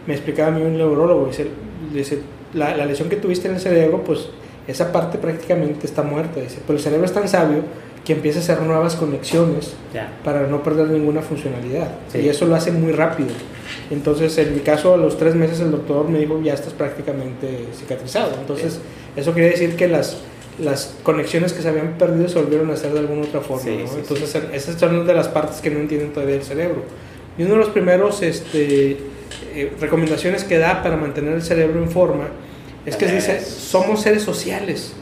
me explicaba a mí un neurólogo, dice, dice la, la lesión que tuviste en el cerebro, pues esa parte prácticamente está muerta, dice, pero el cerebro es tan sabio que empieza a hacer nuevas conexiones para no perder ninguna funcionalidad. Sí. Y eso lo hace muy rápido. Entonces, en mi caso, a los tres meses el doctor me dijo, ya estás prácticamente cicatrizado. Entonces, eso quiere decir que las, las conexiones que se habían perdido se volvieron a hacer de alguna otra forma. Sí, ¿no? sí, Entonces, esas son una de las partes que no entienden todavía el cerebro. Y uno de los primeros este, eh, recomendaciones que da para mantener el cerebro en forma es que dice, somos seres sociales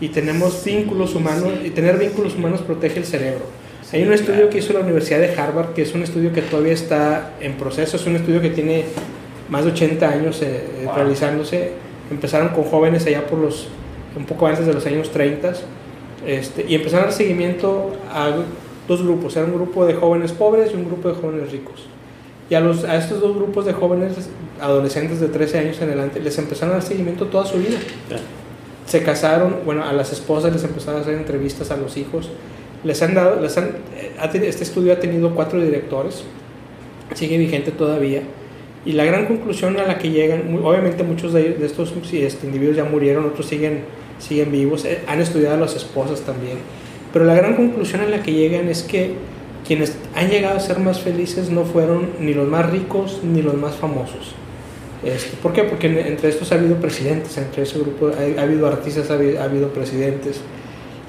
y tenemos vínculos humanos y tener vínculos humanos protege el cerebro. Hay un estudio claro. que hizo la Universidad de Harvard, que es un estudio que todavía está en proceso, es un estudio que tiene más de 80 años eh, eh, Wow. realizándose. Empezaron con jóvenes allá por los, un poco antes de los años 30, este, y empezaron a dar seguimiento a dos grupos, era un grupo de jóvenes pobres y un grupo de jóvenes ricos. Y a, los, a estos dos grupos de jóvenes adolescentes de 13 años en adelante les empezaron a dar seguimiento toda su vida Ya. se casaron, bueno, a las esposas les empezaron a hacer entrevistas a los hijos. Les han dado, les han, eh, este estudio ha tenido cuatro directores, sigue vigente todavía. Y la gran conclusión a la que llegan, muy- obviamente muchos de, ellos- de estos sí, este, individuos ya murieron, otros siguen, siguen vivos, eh, han estudiado a las esposas también. Pero la gran conclusión a la que llegan es que quienes han llegado a ser más felices no fueron ni los más ricos ni los más famosos. Este, ¿Por qué? Porque en- entre estos ha habido presidentes, entre ese grupo ha, ha habido artistas, ha habido, ha habido presidentes.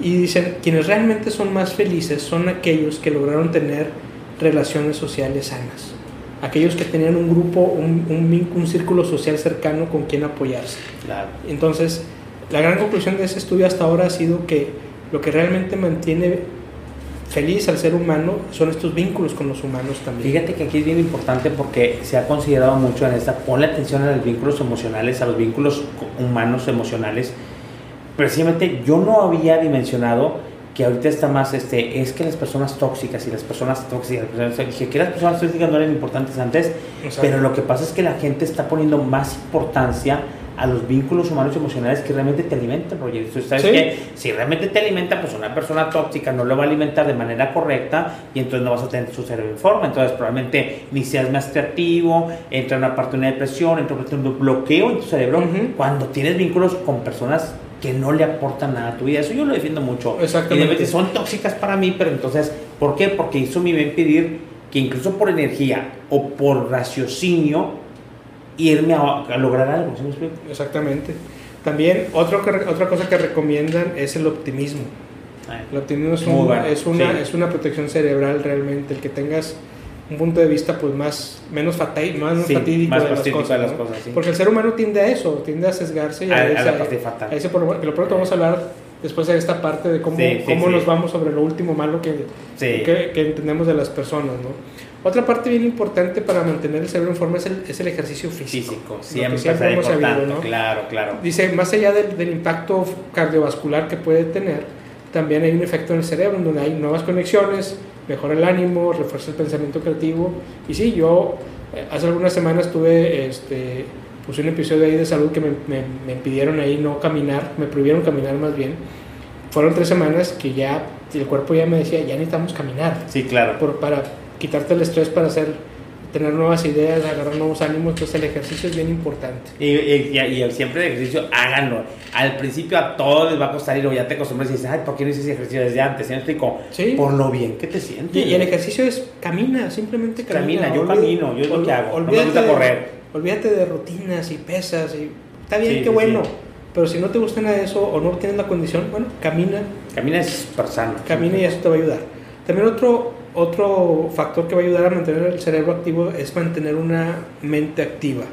Y dicen, quienes realmente son más felices son aquellos que lograron tener relaciones sociales sanas. Aquellos que tenían un grupo, un, un, un círculo social cercano con quien apoyarse. Claro. Entonces, la gran conclusión de ese estudio hasta ahora ha sido que lo que realmente mantiene feliz al ser humano son estos vínculos con los humanos también. Fíjate que aquí es bien importante porque se ha considerado mucho en esta, ponle atención a los vínculos emocionales, a los vínculos humanos emocionales. Precisamente yo no había dimensionado que ahorita está más, este, es que las personas tóxicas y las personas tóxicas, las personas- que las personas tóxicas no eran importantes antes, Exacto. pero lo que pasa es que la gente está poniendo más importancia a los vínculos humanos y emocionales que realmente te alimentan, Roger. Entonces, ¿sabes Sí. qué? Si realmente te alimenta, pues una persona tóxica no lo va a alimentar de manera correcta y entonces no vas a tener su cerebro en forma. Entonces, probablemente ni seas más creativo, entra una parte de una depresión, entra un bloqueo en tu cerebro Ujú. cuando tienes vínculos con personas que no le aportan nada a tu vida. Eso yo lo defiendo mucho. Exactamente. Y de repente son tóxicas para mí, pero entonces, ¿por qué? Porque eso me va a impedir que incluso por energía o por raciocinio irme a, a lograr algo. ¿sí me explico? Exactamente. También otro otra cosa que recomiendan es el optimismo. El optimismo es, un- bueno, es, una, sí. es una protección cerebral realmente, el que tengas un punto de vista pues más menos, fatal, más Sí, fatídico, más de, las cosas, de las ¿no? cosas, sí. Porque el ser humano tiende a eso, tiende a sesgarse y A- a veces la parte fatal. a ese por- que lo pronto vamos a hablar después de esta parte de cómo, Sí, cómo nos vamos sobre lo último malo que, que, que entendemos de las personas, ¿no? Otra parte bien importante para mantener el cerebro en forma es el, es el ejercicio físico. Físico, siempre, siempre hemos sabido. ¿no? Claro, claro. Dice, más allá del, del impacto cardiovascular que puede tener, también hay un efecto en el cerebro, donde hay nuevas conexiones, mejora el ánimo, refuerza el pensamiento creativo. Y sí, yo eh, hace algunas semanas tuve este, pues un episodio ahí de salud que me, me, me impidieron ahí no caminar, me prohibieron caminar más bien. Fueron tres semanas que ya el cuerpo ya me decía, ya necesitamos caminar, Sí, claro. por, para quitarte el estrés, para hacer, tener nuevas ideas, agarrar nuevos ánimos. Entonces el ejercicio es bien importante. Y, y, y- siempre el ejercicio, háganlo. Al principio a todos les va a costar y luego ya te acostumbras y dices, ay, ¿por qué no hice ese ejercicio desde antes? ¿Sí? Sí. Por lo bien que te sientes. Y, y el ejercicio es camina, simplemente camina. Camina, yo camino, yo es lo que hago. No me olvídate gusta de- correr. Olvídate de rutinas y pesas. Y, está bien, Sí, qué bueno. Pero si no te gusta nada de eso o no tienes la condición, bueno, camina, Camina es súper sano. camina y eso te va a ayudar. También otro, otro factor que va a ayudar a mantener el cerebro activo es mantener una mente activa.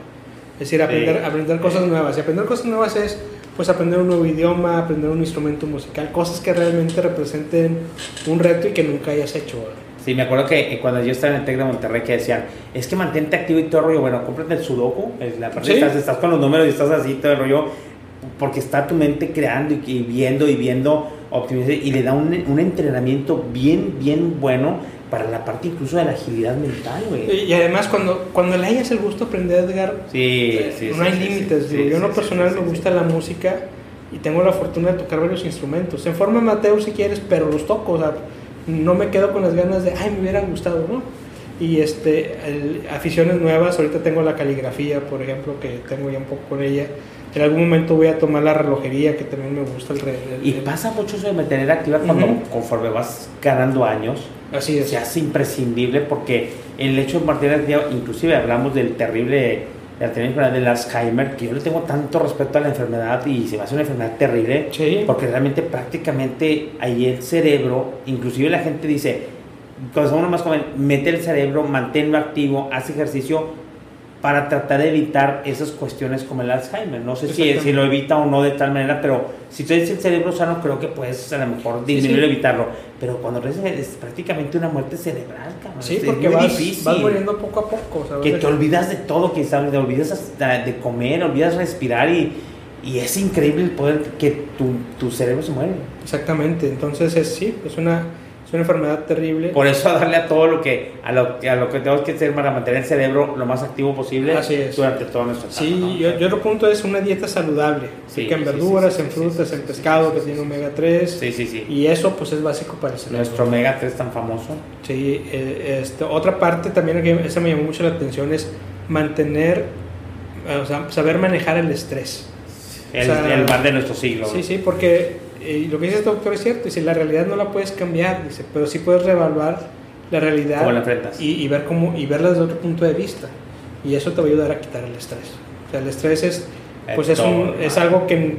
Es decir, aprender, Sí. aprender cosas nuevas. Y aprender cosas nuevas es pues aprender un nuevo idioma, aprender un instrumento musical, cosas que realmente representen un reto y que nunca hayas hecho. Sí, me acuerdo que cuando yo estaba en el TEC de Monterrey que decían, es que mantente activo y todo el rollo, bueno, cómprate el sudoku, es la parte Sí. estás, estás con los números y estás así todo el rollo, porque está tu mente creando y, viendo y viendo optimizar y le da un, un, entrenamiento bien, bien bueno para la parte incluso de la agilidad mental, güey. Y además cuando, cuando le hayas el gusto aprender, Edgar, sí, sí, no hay límites. yo en lo personal me gusta la música y tengo la fortuna de tocar varios instrumentos. En forma amateur si quieres, pero los toco, o sea, no me quedo con las ganas de, ay, me hubiera gustado, ¿no? Y este, aficiones nuevas, ahorita tengo la caligrafía, por ejemplo, que tengo ya un poco con ella. En algún momento voy a tomar la relojería, que también me gusta el, el Y pasa mucho eso de mantener activa cuando conforme vas ganando años. Así es. Se hace imprescindible porque el hecho de mantener activa, inclusive hablamos del terrible la enfermedad del Alzheimer, que yo le tengo tanto respeto a la enfermedad y se me hace una enfermedad terrible, porque realmente prácticamente ahí el cerebro, inclusive la gente dice, cuando uno más joven, mete el cerebro, manténlo activo, hace ejercicio, para tratar de evitar esas cuestiones como el Alzheimer. No sé si, si, lo evita o no de tal manera, pero si tienes el cerebro sano, creo que puedes a lo mejor disminuir evitarlo. Pero cuando es, es prácticamente una muerte cerebral, cabrón. Sí, porque vas, vas, muriendo poco a poco. ¿sabes? Que te olvidas de todo, que sabes, te olvidas hasta de comer, olvidas respirar y, y es increíble el poder que tu, tu cerebro se muere. Exactamente, entonces es, sí, es una una enfermedad terrible. Por eso darle a todo lo que a lo, a lo que tenemos que hacer para mantener el cerebro lo más activo posible durante todo nuestro tiempo. Sí, yo, yo, otro punto es una dieta saludable, sí, en verduras, en frutas, en pescado que tiene omega 3. Sí, sí, sí. Y eso pues es básico para el cerebro. Nuestro omega 3 tan famoso. Sí, eh, este, otra parte también que esa me llamó mucho la atención es mantener, o sea, saber manejar el estrés. El, el mal de nuestro siglo. Sí, sí, porque y lo que dice el doctor es cierto, dice, la realidad no la puedes cambiar, dice, pero sí puedes reevaluar la realidad y, y, ver cómo, y verla desde otro punto de vista. Y eso te va a ayudar a quitar el estrés. O sea, el estrés es, pues es, un, es algo que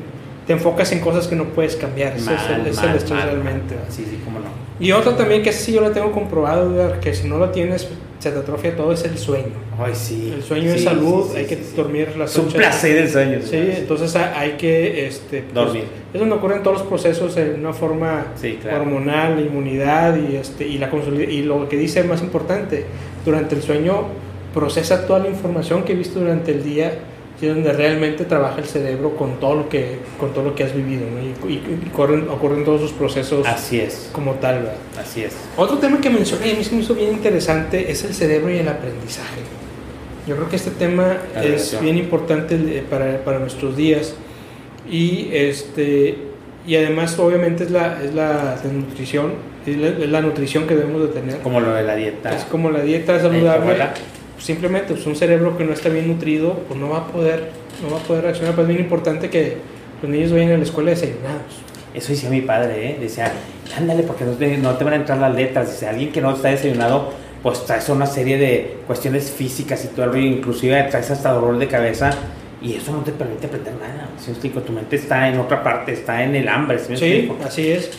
te enfocas en cosas que no puedes cambiar. Ese es, el, estrés realmente. Sí, sí, cómo no. Y otro también que sí yo lo tengo comprobado, que si no lo tienes, se te atrofia todo, es el sueño. Ay, sí. El sueño es salud, hay que dormir las Es un placer el sueño. Sí, entonces hay que... Este, pues, dormir. es donde ocurren todos los procesos en una forma hormonal, inmunidad y, este, y, la y lo que dice más importante, durante el sueño procesa toda la información que he visto durante el día es donde realmente trabaja el cerebro con todo lo que, con todo lo que has vivido y, corren, ocurren todos sus procesos Así es. como tal. ¿verdad? Así es. Otro tema que mencioné y a mí se me hizo bien interesante es el cerebro y el aprendizaje. Yo creo que este tema es bien importante para, para, nuestros días y, este, y además obviamente es la, es la nutrición, es la, nutrición que debemos de tener. Como lo de la dieta. Es como la dieta saludable simplemente pues, un cerebro que no está bien nutrido, pues no va a poder, no va a poder reaccionar. Pues es bien importante que los niños vayan a la escuela desayunados. Eso decía mi padre, ¿eh? decía, ándale, porque no te, no te van a entrar las letras. Dice, alguien que no está desayunado, pues traes una serie de cuestiones físicas y todo el rollo, inclusive traes hasta dolor de cabeza. Y eso no te permite aprender nada. ¿sí me explico? Tu mente está en otra parte, está en el hambre. ¿sí, sí así es.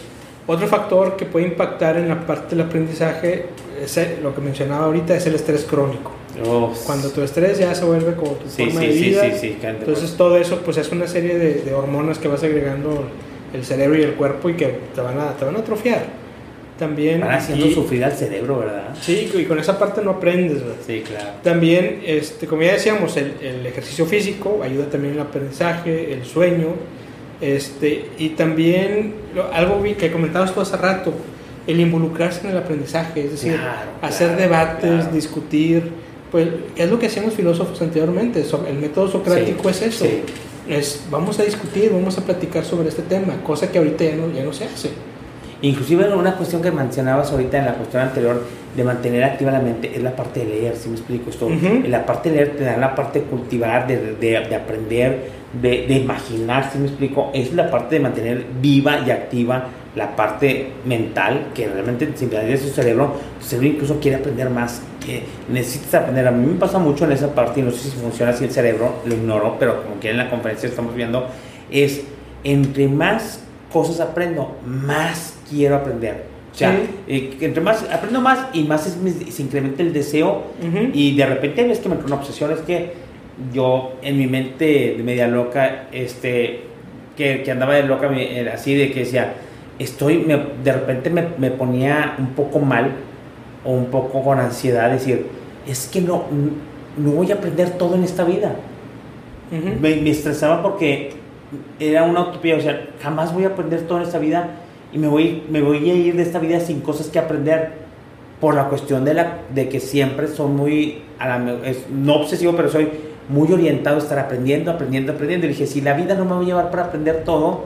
Otro factor que puede impactar en la parte del aprendizaje, es lo que mencionaba ahorita, es el estrés crónico. Cuando tu estrés ya se vuelve como tu forma de vida, entonces todo eso pues es una serie de, hormonas que vas agregando el cerebro y el cuerpo y que te van a, te van a atrofiar. También, Van haciendo sufrir al cerebro, ¿verdad? Sí, y con esa parte no aprendes, Sí, claro. También, este, como ya decíamos, el, el ejercicio físico ayuda también el aprendizaje, el sueño, este, y también algo que comentabas tú hace rato, el involucrarse en el aprendizaje, es decir, hacer debates, discutir pues es lo que hacíamos filósofos anteriormente. El método socrático es eso. Es, vamos a discutir, vamos a platicar sobre este tema, cosa que ahorita ya no, ya no se hace. Inclusive una cuestión que mencionabas ahorita en la cuestión anterior de mantener activa la mente es la parte de leer, si me explico esto. En la parte de leer te da la parte de cultivar, de, de, de aprender, de, de, imaginar, si me explico. Es la parte de mantener viva y activa la parte mental, que realmente simplemente es tu cerebro, tu cerebro incluso quiere aprender más, que necesitas aprender. A mí me pasa mucho en esa parte, y no sé si funciona así el cerebro, lo ignoro, pero como que en la conferencia estamos viendo, es entre más cosas aprendo, más quiero aprender. O sea, eh, entre más aprendo más y más se incrementa el deseo y de repente ves que me entra una obsesión, es que yo en mi mente de media loca, este, que, que andaba de loca así de que decía, estoy, de repente me, me, ponía un poco mal o un poco con ansiedad, decir, es que no, no voy a aprender todo en esta vida. me, me, estresaba porque era una utopía, o sea, jamás voy a aprender todo en esta vida y me voy, me voy a ir de esta vida sin cosas que aprender por la cuestión de, la, de que siempre soy muy, a la, es, no obsesivo, pero soy muy orientado a estar aprendiendo, aprendiendo, aprendiendo. Y dije, si la vida no me va a llevar para aprender todo,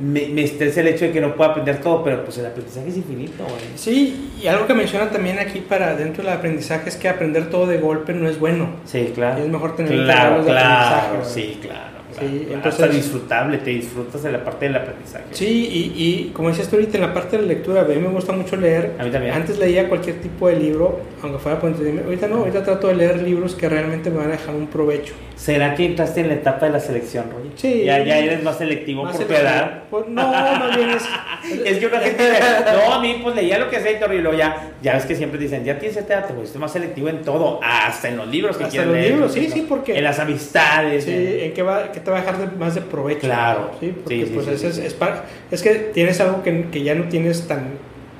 me, me estresa el hecho de que no pueda aprender todo, pero pues el aprendizaje es infinito, güey. Sí, y algo que mencionan también aquí para dentro del aprendizaje es que aprender todo de golpe no es bueno. Sí, claro. Y es mejor tener claro, de aprendizaje, claro, sí, claro. Sí, claro. entonces- Hasta disfrutable, te disfrutas de la parte del aprendizaje. Sí, y, y como decías tú ahorita en la parte de la lectura, a mí me gusta mucho leer. A mí también. Antes leía cualquier tipo de libro, aunque fuera por entretenimiento. Ahorita no, ahorita trato de leer libros que realmente me van a dejar un provecho. ¿Será que entraste en la etapa de la selección, Roger? Sí. Ya, ya eres más selectivo Más por tu el- edad. Pues, no, más bien es... Es que una gente dice, no, a mí pues leía lo que sea y luego ya, ya ves que siempre dicen, ya tienes esta edad, te volviste más selectivo en todo, hasta en los libros que Hasta quieres los leer. libros, sí, ¿no? sí, porque- En las amistades. Sí, en- ¿en qué, va, qué te va a dejar de- más de provecho? Claro. Sí, porque Sí, sí, pues. Es, es, par- es que tienes algo que, que ya no tienes tan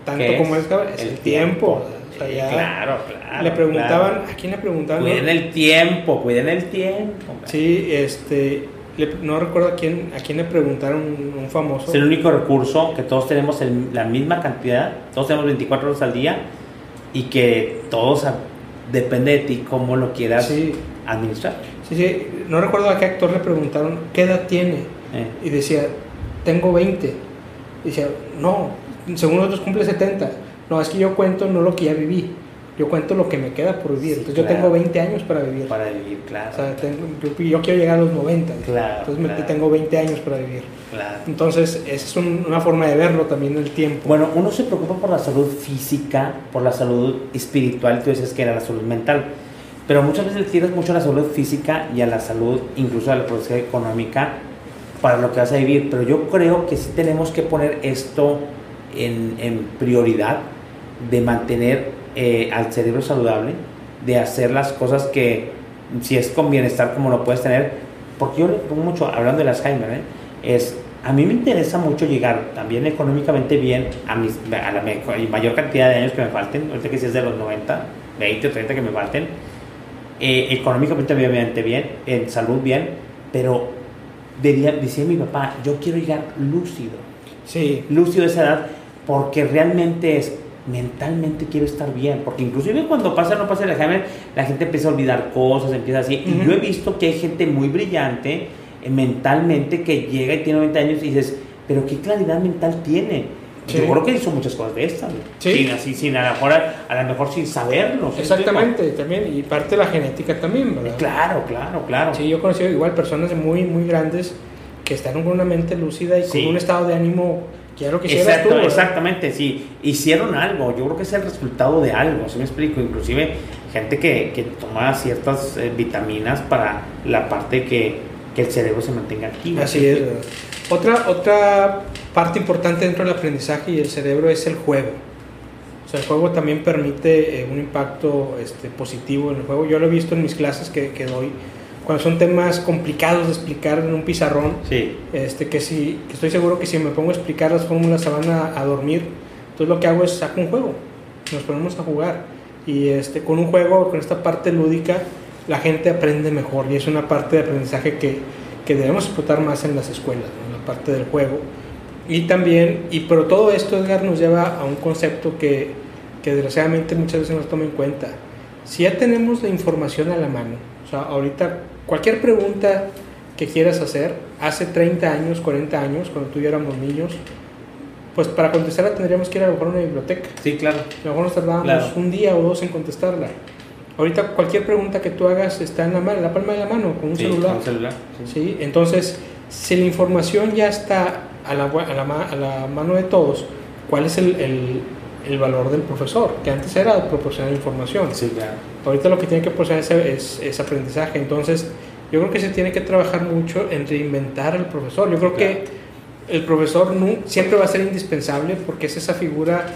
tanto ¿Qué como es? es el, tiempo. O Sí, claro, claro. le preguntaban, claro. ¿a quién le preguntaban? Cuiden el tiempo, cuiden el tiempo. Sí, este, le- no recuerdo a quién, a quién le preguntaron un, un famoso. Es el único recurso que todos tenemos el- la misma cantidad, todos tenemos 24 horas al día y que todos a- depende de ti cómo lo quieras Sí, administrar. sí, sí, no recuerdo a qué actor le preguntaron, ¿qué edad tiene? Eh, Y decía, tengo 20. Y decía, no, según nosotros cumple 70. No, es que yo cuento no lo que ya viví, yo cuento lo que me queda por vivir. Sí, Entonces claro. yo tengo 20 años para vivir. para vivir, claro. O sea, tengo- yo, yo quiero llegar a los 90. dice. Claro, Entonces me- claro. tengo 20 años para vivir. claro. Entonces, esa es un- una forma de verlo también el tiempo. Bueno, uno se preocupa por la salud física, por la salud espiritual, tú dices que era la salud mental, pero muchas veces le tiras mucho a la salud física y a la salud, incluso a la producción económica, para lo que vas a vivir, pero yo creo que sí tenemos que poner esto en, en prioridad de mantener eh, al cerebro saludable, de hacer las cosas que, si es con bienestar como lo puedes tener, porque yo le pongo mucho, hablando del Alzheimer, ¿eh? es, a mí me interesa mucho llegar también económicamente bien a, mis, a la mayor cantidad de años que me falten, ahorita que si es de los 90, 20 o 30 que me falten, eh, económicamente obviamente bien, en salud bien, pero diría, decía mi papá, yo quiero llegar lúcido Sí, lúcido a esa edad porque realmente es mentalmente quiero estar bien porque inclusive cuando pasa o no pasa el Alzheimer la gente empieza a olvidar cosas empieza así y yo he visto que hay gente muy brillante eh, mentalmente que llega y tiene 90 años y dices pero qué claridad mental tiene Sí. yo creo que hizo muchas cosas de estas. Sí. sin así sin a lo mejor a, lo mejor sin saberlo ¿sí me exactamente, también. Y parte de la genética también? ¿verdad? claro claro claro Sí, yo he conocido igual personas muy, muy grandes que están con una mente lúcida y con un estado de ánimo que ya lo quisieras Exacto, tú. exactamente, sí. Hicieron algo, yo creo que es el resultado de algo, ¿sí me explico? Inclusive gente que, que toma ciertas eh, vitaminas para la parte que, que el cerebro se mantenga activo. Así es. ¿verdad? Otra, otra parte importante dentro del aprendizaje y el cerebro es el juego. O sea, el juego también permite eh, un impacto este, positivo en el juego. Yo lo he visto en mis clases que, que doy, cuando son temas complicados de explicar en un pizarrón, Sí, este, que, si, que estoy seguro que si me pongo a explicar las fórmulas se van a, a dormir. Entonces lo que hago es saco un juego, nos ponemos a jugar. Y este, con un juego, con esta parte lúdica, la gente aprende mejor. Y es una parte de aprendizaje que, que debemos explotar más en las escuelas, ¿no? la parte del juego. Y también, y pero todo esto, Edgar, nos lleva a un concepto que, que desgraciadamente muchas veces no toma en cuenta. Si ya tenemos la información a la mano, o sea, ahorita cualquier pregunta que quieras hacer, hace 30 años, 40 años, cuando tú y yo éramos niños, pues para contestarla tendríamos que ir a lo mejor a una biblioteca. sí, claro. A lo mejor nos tardábamos Claro. un día o dos en contestarla. Ahorita cualquier pregunta que tú hagas está en la, mano, en la palma de la mano, con un Sí, celular. con un celular. sí. ¿sí? Entonces, si la información ya está a la, a la ma- a la mano de todos, ¿cuál es el, el- el valor del profesor? Que antes era proporcionar información. Sí, claro. Ahorita lo que tiene que proporcionar es, es- aprendizaje. Entonces, yo creo que se tiene que trabajar mucho en reinventar al profesor. Yo creo que el profesor nu- siempre va a ser indispensable porque es esa figura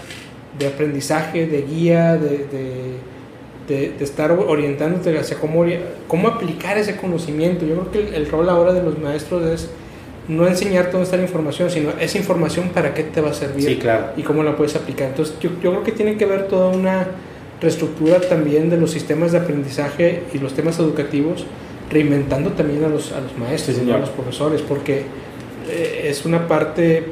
de aprendizaje, de guía, de, de- de- de estar orientándote hacia cómo, cómo aplicar ese conocimiento. Yo creo que el, el rol ahora de los maestros es no enseñar dónde está la información, sino esa información para qué te va a servir Sí, claro. y cómo la puedes aplicar. Entonces, yo, yo creo que tiene que ver toda una reestructura también de los sistemas de aprendizaje y los temas educativos reinventando también a los, a los maestros y a los profesores, porque eh, es una parte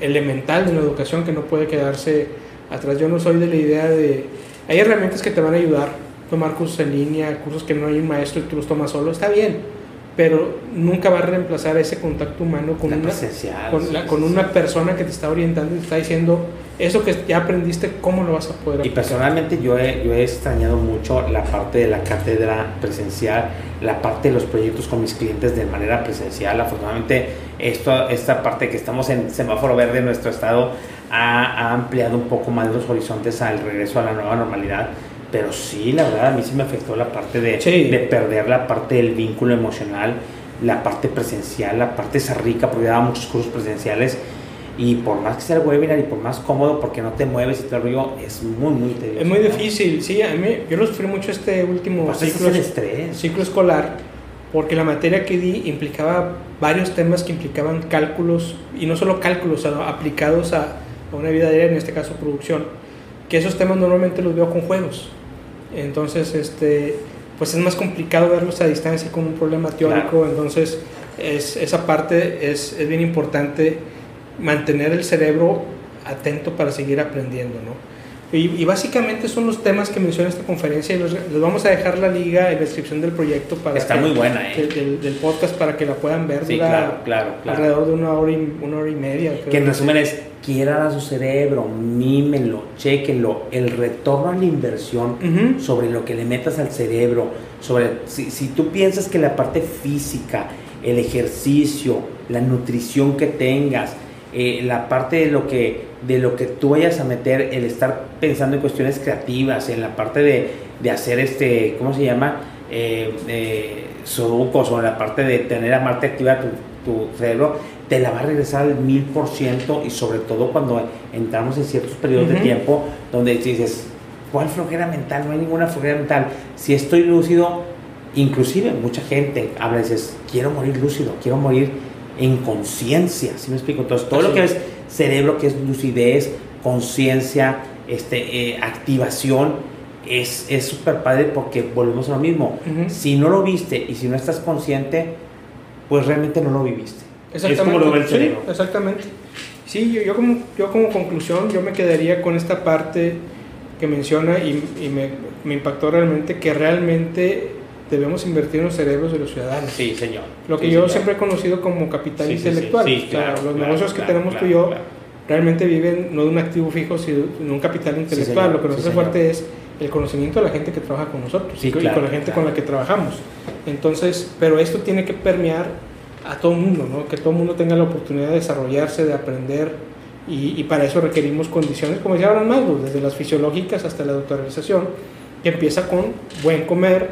elemental de la educación que no puede quedarse atrás. Yo no soy de la idea de... Hay herramientas que te van a ayudar, tomar cursos en línea, cursos que no hay un maestro y tú los tomas solo, está bien, pero nunca va a reemplazar ese contacto humano con, una, con, con una persona que te está orientando y te está diciendo eso que ya aprendiste, ¿cómo lo vas a poder aplicar? Y personalmente yo he, yo he extrañado mucho la parte de la cátedra presencial, la parte de los proyectos con mis clientes de manera presencial. Afortunadamente, esto, esta parte que estamos en semáforo verde en nuestro estado ha, ha ampliado un poco más los horizontes al regreso a la nueva normalidad pero sí, la verdad, a mí sí me afectó la parte de, de perder la parte del vínculo emocional, la parte presencial, la parte esa rica, porque daba muchos cursos presenciales. Y por más que sea el webinar y por más cómodo, porque no te mueves y te río, es muy, muy tedioso. Es muy difícil, sí. A mí, yo lo sufrí mucho este último ciclo, ciclo escolar, porque la materia que di implicaba varios temas que implicaban cálculos, y no solo cálculos, sino aplicados a, a una vida diaria, en este caso producción, que esos temas normalmente los veo con juegos. Entonces, este, pues es más complicado verlos a distancia con un problema teórico, entonces es, esa parte es, es, bien importante mantener el cerebro atento para seguir aprendiendo, ¿no? Y, básicamente son los temas que menciona esta conferencia y les vamos a dejar la liga en la descripción del proyecto para Está muy buena, ¿eh? del, podcast para que la puedan ver. Sí, claro, claro, Alrededor de una hora y, una hora y media. que en resumen es, quieran a su cerebro, mímenlo, chequenlo, el retorno a la inversión sobre lo que le metas al cerebro, sobre si, si tú piensas que la parte física, el ejercicio, la nutrición que tengas, eh, la parte de lo que de lo que tú vayas a meter el estar pensando en cuestiones creativas en la parte de, de hacer este cómo se llama eh, eh, sudokus o en la parte de tener a Marte activa tu, tu cerebro te la va a regresar al mil por ciento y sobre todo cuando entramos en ciertos periodos de tiempo donde dices ¿cuál flojera mental? no hay ninguna flojera mental. Si estoy lúcido inclusive mucha gente habla y dices quiero morir lúcido quiero morir en conciencia, ¿sí me explico? Entonces, todo lo que es cerebro, que es lucidez, conciencia, este, eh, activación, es súper padre porque volvemos a lo mismo. Si no lo viste y si no estás consciente, pues realmente no lo viviste. Es como lo ve el cerebro. Sí, exactamente. Sí, yo, yo, como, yo como conclusión, yo me quedaría con esta parte que menciona y, y me, me impactó realmente que realmente debemos invertir en los cerebros de los ciudadanos. Sí, señor. Lo que yo siempre he conocido como capital intelectual. los negocios que tenemos tú y yo realmente viven no de un activo fijo, sino de un capital intelectual. Lo que nos hace fuerte es el conocimiento de la gente que trabaja con nosotros y con la gente con la que trabajamos. Entonces, pero esto tiene que permear a todo el mundo, ¿no? que todo el mundo tenga la oportunidad de desarrollarse, de aprender, y, para eso requerimos condiciones, como decía Abraham Maslow, desde las fisiológicas hasta la autorrealización, que empieza con buen comer,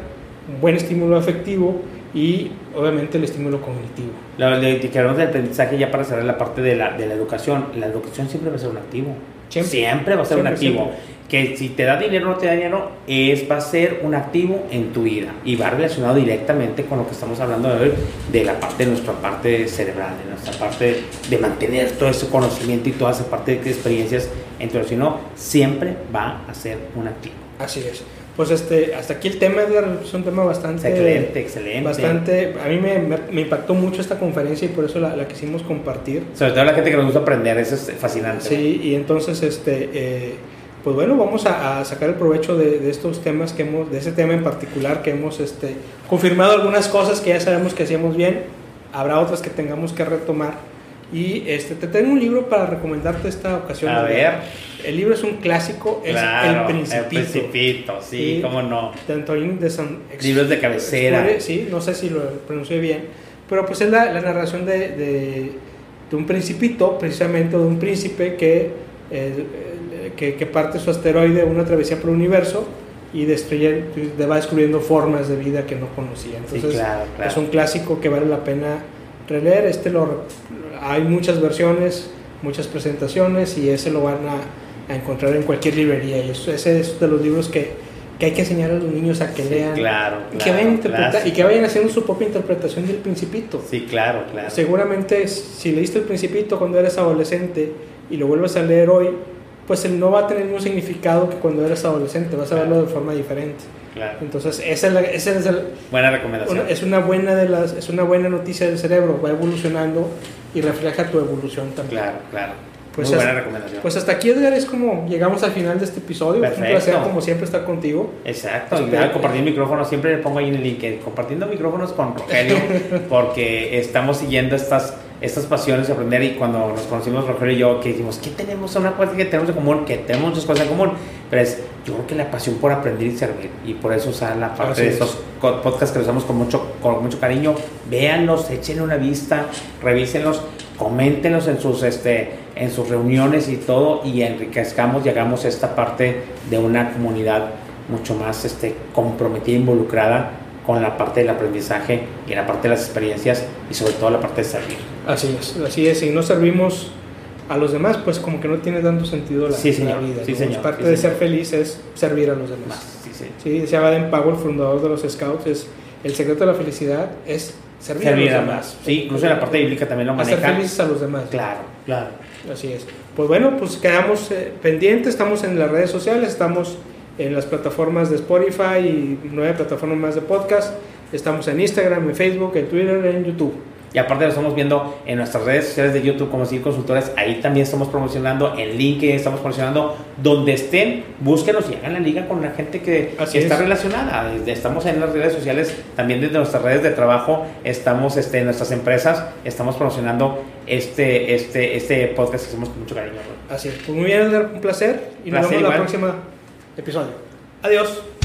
un buen estímulo afectivo y obviamente el estímulo cognitivo. La, de, del aprendizaje ya para cerrar la parte de la, de la educación, la educación siempre va a ser un activo. Siempre, va a ser un activo. Que si te da dinero o no te da dinero, es, va a ser un activo en tu vida y va relacionado directamente con lo que estamos hablando de hoy, de la parte de nuestra parte cerebral, de nuestra parte de mantener todo ese conocimiento y toda esa parte de experiencias. Entonces, si no, siempre va a ser un activo. Así es pues este, hasta aquí el tema, es un tema bastante... Excelente, excelente. Bastante, a mí me, me, impactó mucho esta conferencia y por eso la, la, quisimos compartir. Sobre todo la gente que nos gusta aprender, eso es fascinante. Sí, y entonces, este, eh, pues bueno, vamos a, sacar el provecho de, de, estos temas que hemos, de ese tema en particular que hemos este, confirmado algunas cosas que ya sabemos que hacíamos bien, habrá otras que tengamos que retomar y este, te tengo un libro para recomendarte esta ocasión. A ver. El libro es un clásico, es El Principito. El Principito, sí, cómo no. De Antoine de San Libros de cabecera. Sí, no sé si lo pronuncié bien, pero pues es la, la narración de, de, de, un principito, precisamente de un príncipe que, eh, que, que, parte su asteroide, una travesía por el universo y destruye, va descubriendo formas de vida que no conocía. Entonces, sí, claro, claro. es un clásico que vale la pena releer. Este lo, hay muchas versiones, muchas presentaciones y ese lo van a, a encontrar en cualquier librería. Y eso, ese es de los libros que, que, hay que enseñar a los niños a que lean claro, y, que vayan y que vayan haciendo su propia interpretación del principito. Sí, claro, claro. Seguramente si leíste el principito cuando eres adolescente y lo vuelves a leer hoy, pues no va a tener el mismo significado que cuando eres adolescente, vas a verlo de forma diferente. Claro. Entonces, esa es, la, esa es el, Buena recomendación. una- es una buena de las es una buena noticia del cerebro, va evolucionando y refleja tu evolución también. Claro, claro. Pues Muy buena recomendación. Pues hasta aquí Edgar es como llegamos al final de este episodio. Es un Perfecto. placer como siempre estar contigo. Exacto, y pero- nada, compartir micrófonos, siempre le pongo ahí en el link, eh, compartiendo micrófonos con Rogelio, porque estamos siguiendo estas, estas pasiones de aprender y cuando nos conocimos Rogelio y yo, que dijimos, ¿qué tenemos? Una cosa que tenemos en común, que tenemos muchas cosas en común, pero es, yo creo que la pasión por aprender y servir, y por eso usar la parte Así de es. estos podcasts que los usamos con mucho, con mucho cariño, véanlos, échenle una vista, revísenlos, coméntenlos en sus, este, en sus reuniones y todo, y enriquezcamos y hagamos esta parte de una comunidad mucho más este, comprometida, involucrada con la parte del aprendizaje y la parte de las experiencias y sobre todo la parte de servir. Así es, así es. Si no servimos a los demás, pues como que no tiene tanto sentido la, Sí, señor. la vida. Sí, ¿no? señor. Parte Sí, de señor. ser feliz es servir a los Más, demás. sí, sí. Sí, decía Baden Powell, fundador de los Scouts, es el secreto de la felicidad es servir, Servir a los más. demás. Sí, incluso en la parte bíblica también lo Hacer maneja. felices a los demás. Claro, claro. Así es. Pues bueno, pues quedamos eh, pendientes, estamos en las redes sociales, estamos en las plataformas de Spotify y nueve plataformas más de podcast. Estamos en Instagram, en Facebook, en Twitter, en YouTube. Y aparte lo estamos viendo en nuestras redes sociales de YouTube como Seguir Consultores, ahí también estamos promocionando, en LinkedIn estamos promocionando, donde estén, búsquenos y hagan la liga con la gente que, está es. relacionada. Estamos en las redes sociales, también desde nuestras redes de trabajo, estamos este, en nuestras empresas, estamos promocionando este, este, este podcast que hacemos con mucho cariño. Así es. Pues muy bien, Edgar, un placer y nos vemos en el igual. Episodio. Adiós.